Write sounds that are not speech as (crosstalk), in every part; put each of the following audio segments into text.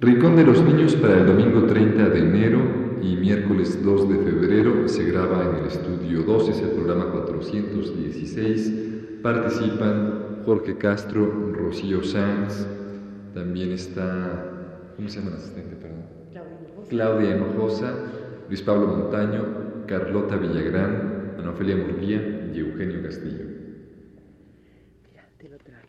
Rincón de los Niños para el domingo 30 de enero y miércoles 2 de febrero se graba en el estudio 2, es el programa 416. Participan Jorge Castro, Rocío Sanz, también está, ¿cómo se llama el asistente? Perdón? Claudia Hinojosa, Luis Pablo Montaño, Carlota Villagrán, Ana Ofelia Murguía y Eugenio Castillo. Mira, te lo traje.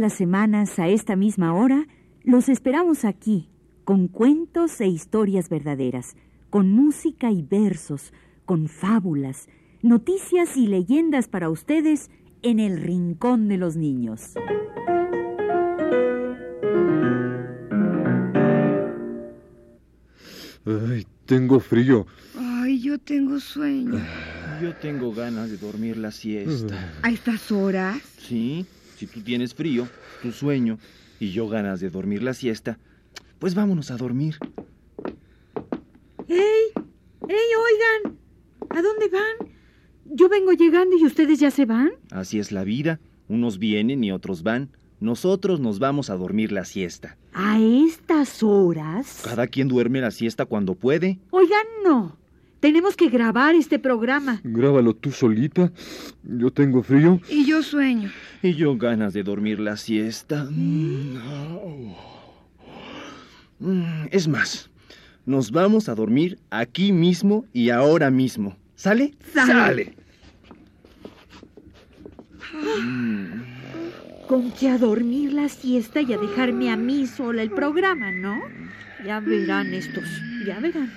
Las semanas a esta misma hora los esperamos aquí con cuentos e historias verdaderas, con música y versos, con fábulas, noticias y leyendas para ustedes en el Rincón de los Niños. Ay, tengo frío. Ay, yo tengo sueño. Yo tengo ganas de dormir la siesta. ¿A estas horas? Sí, si tú tienes frío, tu sueño y yo ganas de dormir la siesta, pues vámonos a dormir. ¡Ey! ¡Ey, oigan! ¿A dónde van? Yo vengo llegando y ustedes ya se van. Así es la vida. Unos vienen y otros van. Nosotros nos vamos a dormir la siesta. ¿A estas horas? Cada quien duerme la siesta cuando puede. Oigan, no. Tenemos que grabar este programa. Grábalo tú solita. Yo tengo frío. Y yo sueño. Y yo ganas de dormir la siesta. Mm, Es más, nos vamos a dormir aquí mismo y ahora mismo. ¿Sale? Sale. Con que a dormir la siesta y a dejarme a mí sola el programa, ¿no? Ya verán estos, ya verán.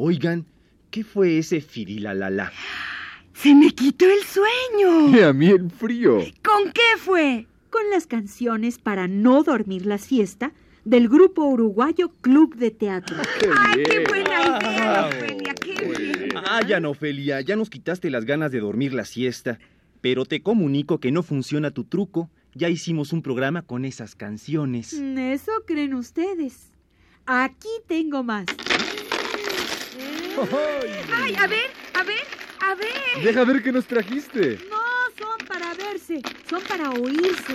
Oigan, ¿qué fue ese firilalala? ¡Se me quitó el sueño! (laughs) Y a mí el frío. ¿Con qué fue? Con las canciones para no dormir la siesta del grupo uruguayo Club de Teatro. ¡Ay, qué buena idea, Ofelia! ¡Qué bien! Ah, ya no, Ofelia, ya nos quitaste las ganas de dormir la siesta. Pero te comunico que no funciona tu truco. Ya hicimos un programa con esas canciones. Eso creen ustedes. Aquí tengo más. ¡Ay, a ver, a ver, a ver! Deja ver qué nos trajiste. No son para verse, son para oírse.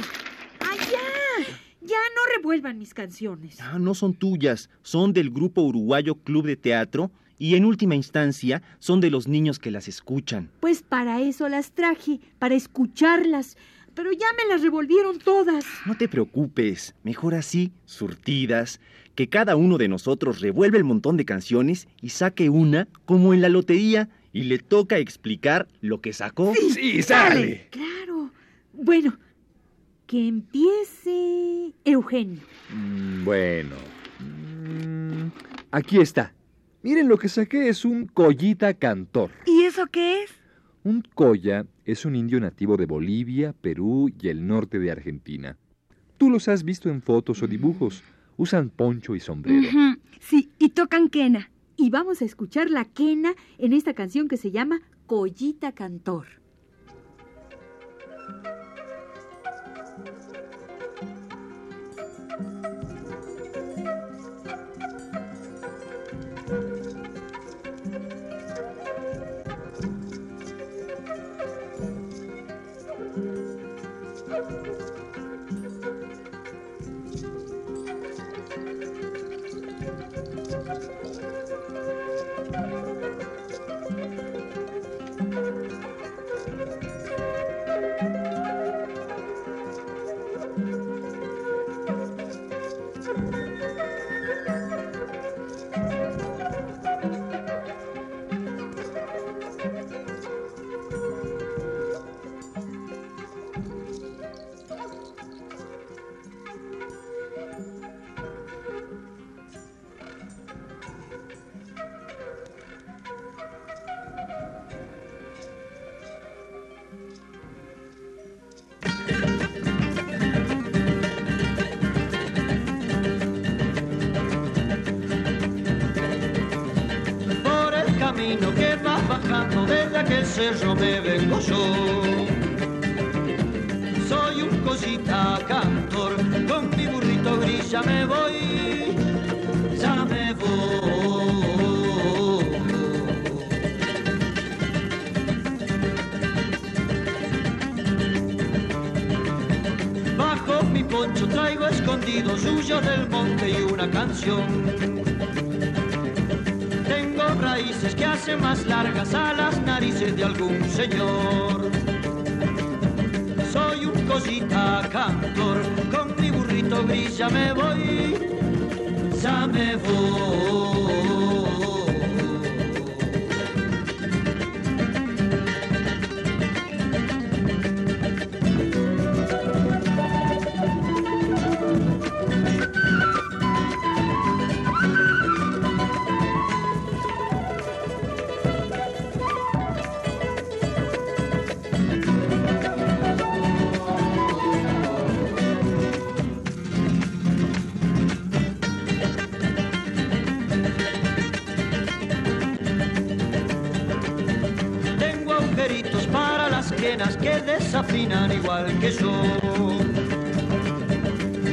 ¡Allá! Ya no revuelvan mis canciones. Ah, no son tuyas, son del grupo uruguayo Club de Teatro y en última instancia son de los niños que las escuchan. Pues para eso las traje, para escucharlas. Pero ya me las revolvieron todas. No te preocupes, mejor así, surtidas, que cada uno de nosotros revuelve el montón de canciones y saque una como en la lotería y le toca explicar lo que sacó. Sí, sale. Claro. Bueno, que empiece Eugenio. Mm, Bueno. Mm, Aquí está. Miren lo que saqué es un collita cantor. ¿Y eso qué es? Un colla es un indio nativo de Bolivia, Perú y el norte de Argentina. Tú los has visto en fotos o dibujos. Usan poncho y sombrero. Sí, y tocan quena. Y vamos a escuchar la quena en esta canción que se llama Collita Cantor. Aquel cerro me vengo yo. Soy un cosita cantor, con mi burrito gris ya me voy, ya me voy. Bajo mi poncho traigo escondido suyo del monte y una canción. Tengo raíces que hacen más largas a las narices de algún señor. Soy un cosita cantor, con mi burrito gris ya me voy, ya me voy. Igual que yo.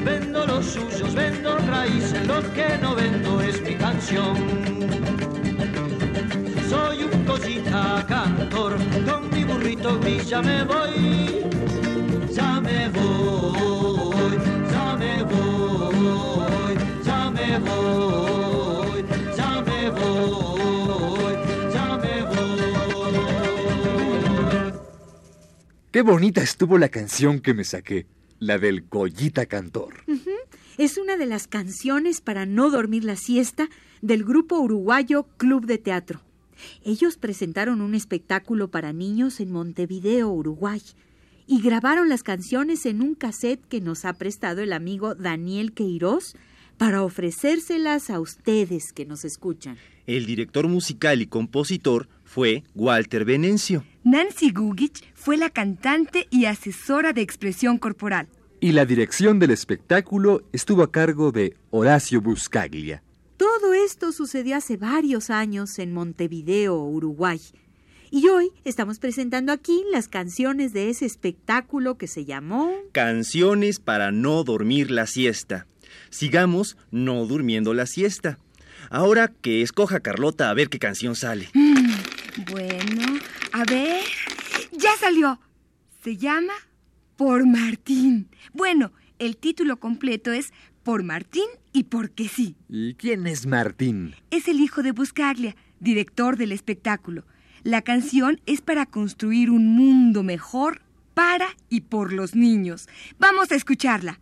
Vendo los suyos, vendo raíces, lo que no vendo es mi canción. Soy un cosita cantor, con mi burrito gris ya me voy, Qué bonita estuvo la canción que me saqué, la del Collita Cantor. Es una de las canciones para no dormir la siesta del grupo uruguayo Club de Teatro. Ellos presentaron un espectáculo para niños en Montevideo, Uruguay, y grabaron las canciones en un cassette que nos ha prestado el amigo Daniel Queiroz para ofrecérselas a ustedes que nos escuchan. El director musical y compositor fue Walter Venencio. Nancy Gugich fue la cantante y asesora de expresión corporal. Y la dirección del espectáculo estuvo a cargo de Horacio Buscaglia. Todo esto sucedió hace varios años en Montevideo, Uruguay. Y hoy estamos presentando aquí las canciones de ese espectáculo que se llamó... Canciones para no dormir la siesta. Sigamos no durmiendo la siesta. Ahora que escoja Carlota a ver qué canción sale. Bueno, a ver. Ya salió. Se llama Por Martín. Bueno, el título completo es Por Martín y porque sí. ¿Y quién es Martín? Es el hijo de Buscaglia, director del espectáculo. La canción es para construir un mundo mejor para y por los niños. Vamos a escucharla.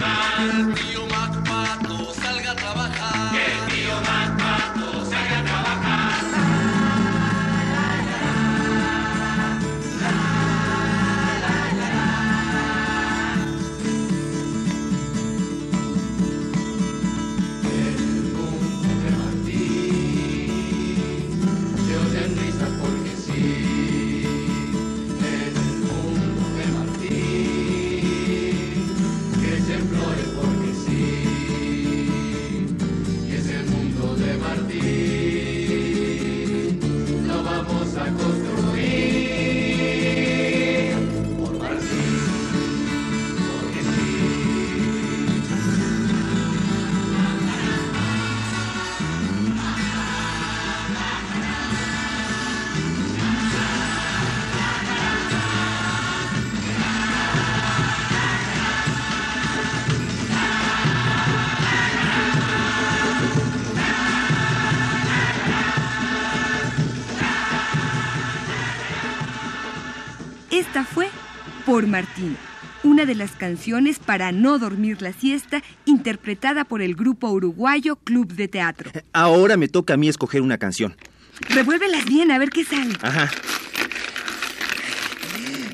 Esta Por Martín, una de las canciones para no dormir la siesta interpretada por el grupo uruguayo Club de Teatro. Ahora me toca a mí escoger una canción. Revuélvelas bien a ver qué sale. Ajá.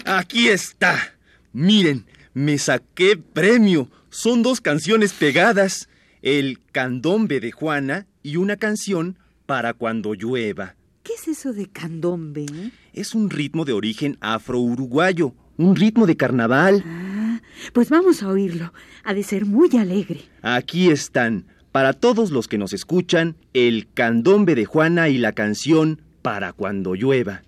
Aquí está. Miren, me saqué premio. Son dos canciones pegadas. El candombe de Juana y una canción para cuando llueva. ¿Qué es eso de candombe? Es un ritmo de origen afro-uruguayo, un ritmo de carnaval. Ah, pues vamos a oírlo. Ha de ser muy alegre. Aquí están, para todos los que nos escuchan, el candombe de Juana y la canción Para cuando llueva.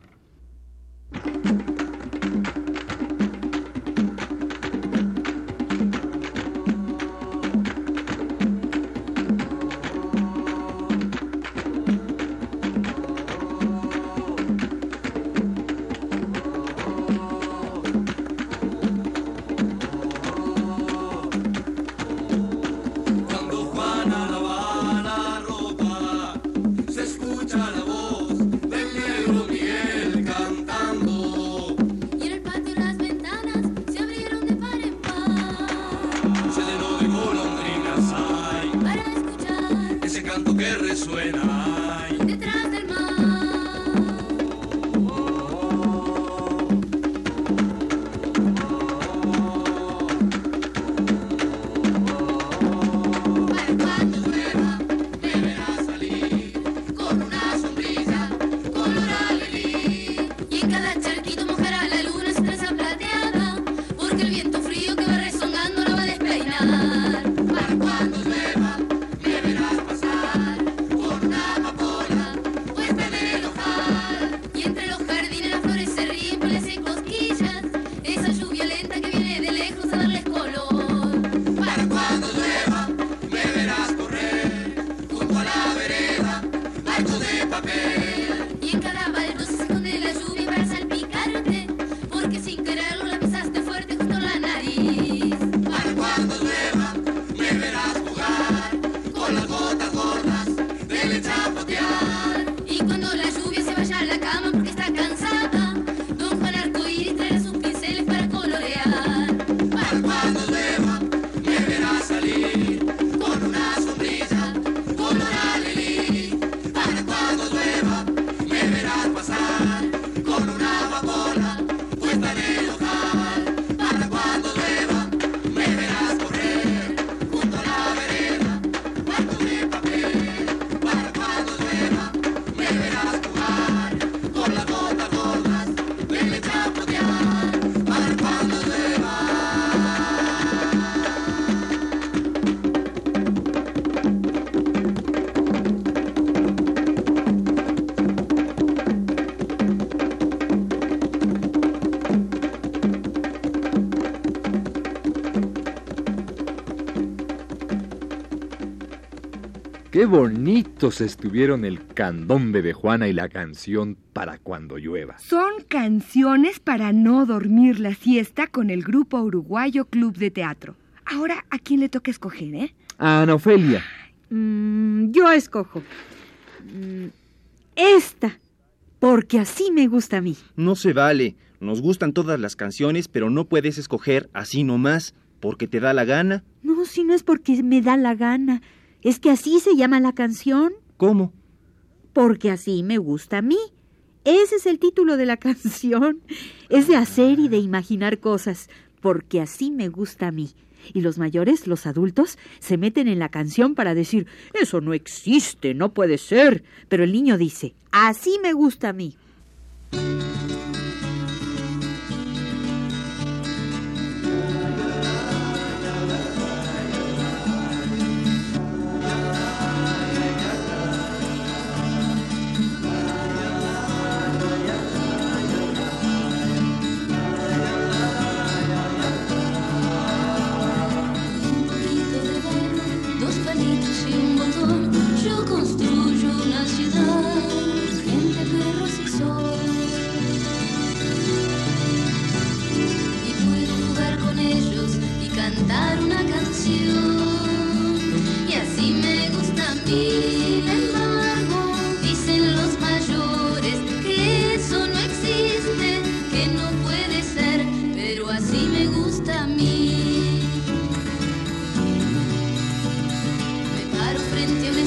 Qué bonitos estuvieron el candombe de Juana y la canción Para cuando llueva. Son canciones para no dormir la siesta con el grupo uruguayo Club de Teatro. Ahora, ¿a quién le toca escoger, eh? Ana Ofelia. Mm, yo escojo. Mm, esta. Porque así me gusta a mí. No se vale. Nos gustan todas las canciones, pero no puedes escoger así nomás, porque te da la gana. No, No, si no es porque me da la gana. Es que así se llama la canción. ¿Cómo? Porque así me gusta a mí. Ese es el título de la (laughs) canción. Es de hacer y de imaginar cosas. Porque así me gusta a mí. Y los mayores, los adultos, se meten en la canción para decir, eso no existe, no puede ser. Pero el niño dice, así me gusta a mí. different, different.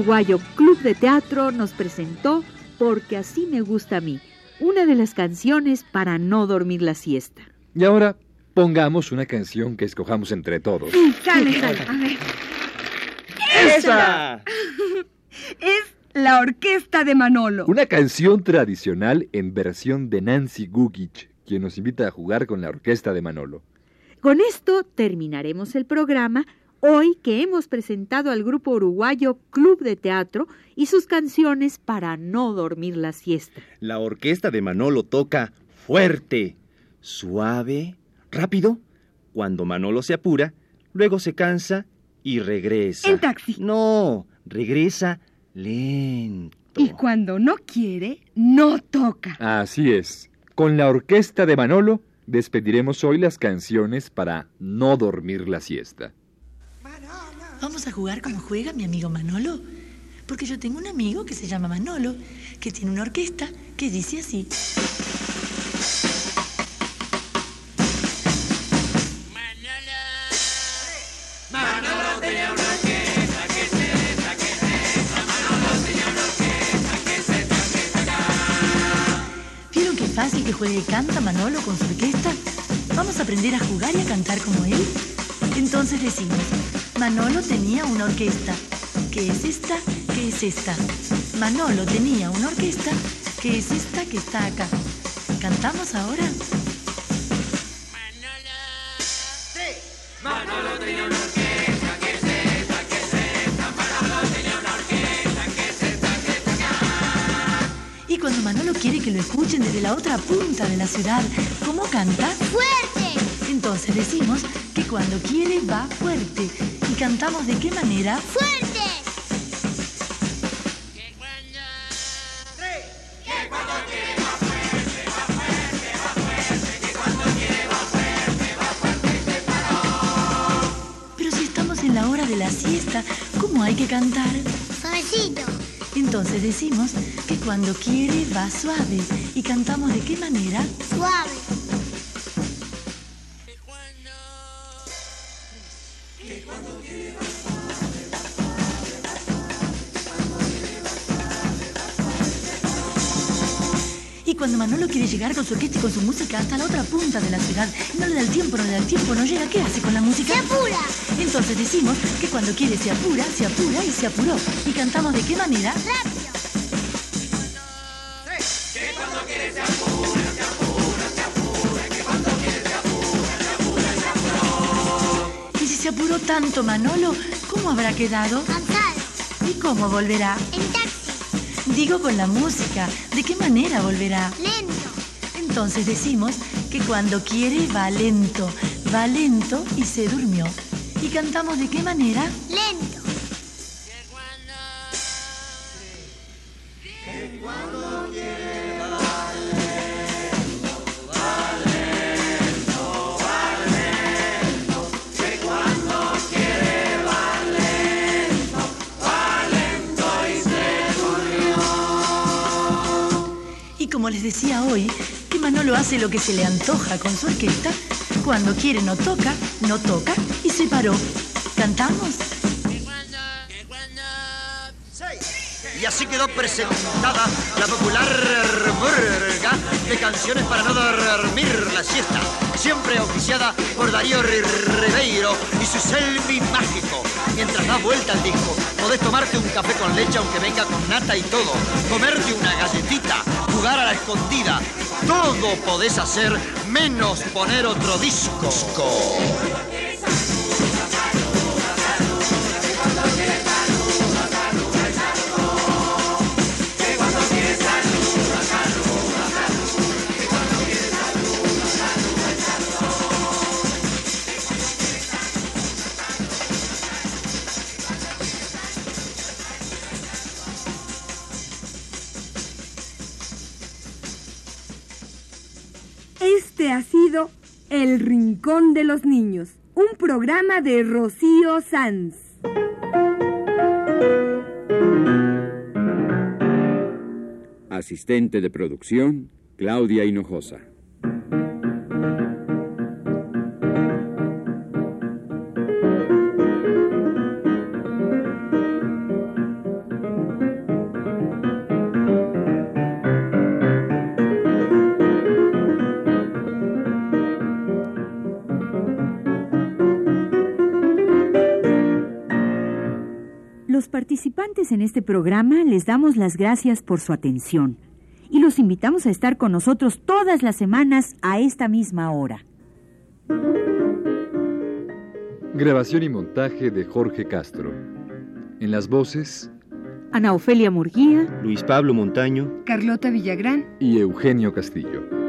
Uruguayo Club de Teatro nos presentó Porque así me gusta a mí, una de las canciones para no dormir la siesta. Y ahora pongamos una canción que escojamos entre todos. Sale, sale. A ver. ¡Esa! (laughs) Es la orquesta de Manolo. Una canción tradicional en versión de Nancy Gugich, quien nos invita a jugar con la orquesta de Manolo. Con esto terminaremos el programa hoy que hemos presentado al grupo uruguayo Club de Teatro y sus canciones para no dormir la siesta. La orquesta de Manolo toca fuerte, suave, rápido. Cuando Manolo se apura, luego se cansa y regresa. En taxi. No, regresa lento. Y cuando no quiere, no toca. Así es. Con la orquesta de Manolo despediremos hoy las canciones para no dormir la siesta. Vamos a jugar como juega mi amigo Manolo. Porque yo tengo un amigo que se llama Manolo, que tiene una orquesta que dice así. ¿Vieron qué fácil que juegue y canta Manolo con su orquesta? Vamos a aprender a jugar y a cantar como él. Entonces decimos, Manolo tenía una orquesta. ¿Qué es esta? ¿Qué es esta? Manolo tenía una orquesta. ¿Qué es esta que está acá? ¿Cantamos ahora? Y cuando Manolo quiere que lo escuchen desde la otra punta de la ciudad, ¿cómo canta? ¡Fuerte! Entonces decimos que cuando quiere va fuerte. ¿Y cantamos de qué manera? ¡Fuerte! Pero si estamos en la hora de la siesta, ¿cómo hay que cantar? Suavecito. Entonces decimos que cuando quiere va suave. ¿Y cantamos de qué manera? Suave. Cuando Manolo quiere llegar con su orquesta y con su música hasta la otra punta de la ciudad, no le da el tiempo, no le da el tiempo, no llega, ¿qué hace con la música? Se apura. Entonces decimos que cuando quiere se apura, se apura y se apuró. ¿Y cantamos de qué manera? Rápido. Y si se apuró tanto Manolo, ¿cómo habrá quedado? Cansado. ¿Y cómo volverá? En taxi. Digo con la música, ¿de qué manera volverá? Lento. Entonces decimos que cuando quiere va lento, va lento y se durmió. ¿Y cantamos de qué manera? Lento. Les decía hoy, que Manolo hace lo que se le antoja con su orquesta, cuando quiere no toca, no toca y se paró. ¿Cantamos? Y así quedó presentada la popular burga de canciones para no dormir la siesta, siempre auspiciada por Darío Ribeiro y su selfie mágico. Mientras das vuelta al disco, podés tomarte un café con leche aunque venga con nata y todo, comerte una galletita, jugar a la escondida. Todo podés hacer menos poner otro disco. Rincón de los Niños, un programa de Rocío Sanz. Asistente de producción, Claudia Hinojosa. Participantes en este programa les damos las gracias por su atención y los invitamos a estar con nosotros todas las semanas a esta misma hora. Grabación y montaje de Jorge Castro. En las voces, Ana Ofelia Murguía Luis Pablo Montaño. Carlota Villagrán. y Eugenio Castillo.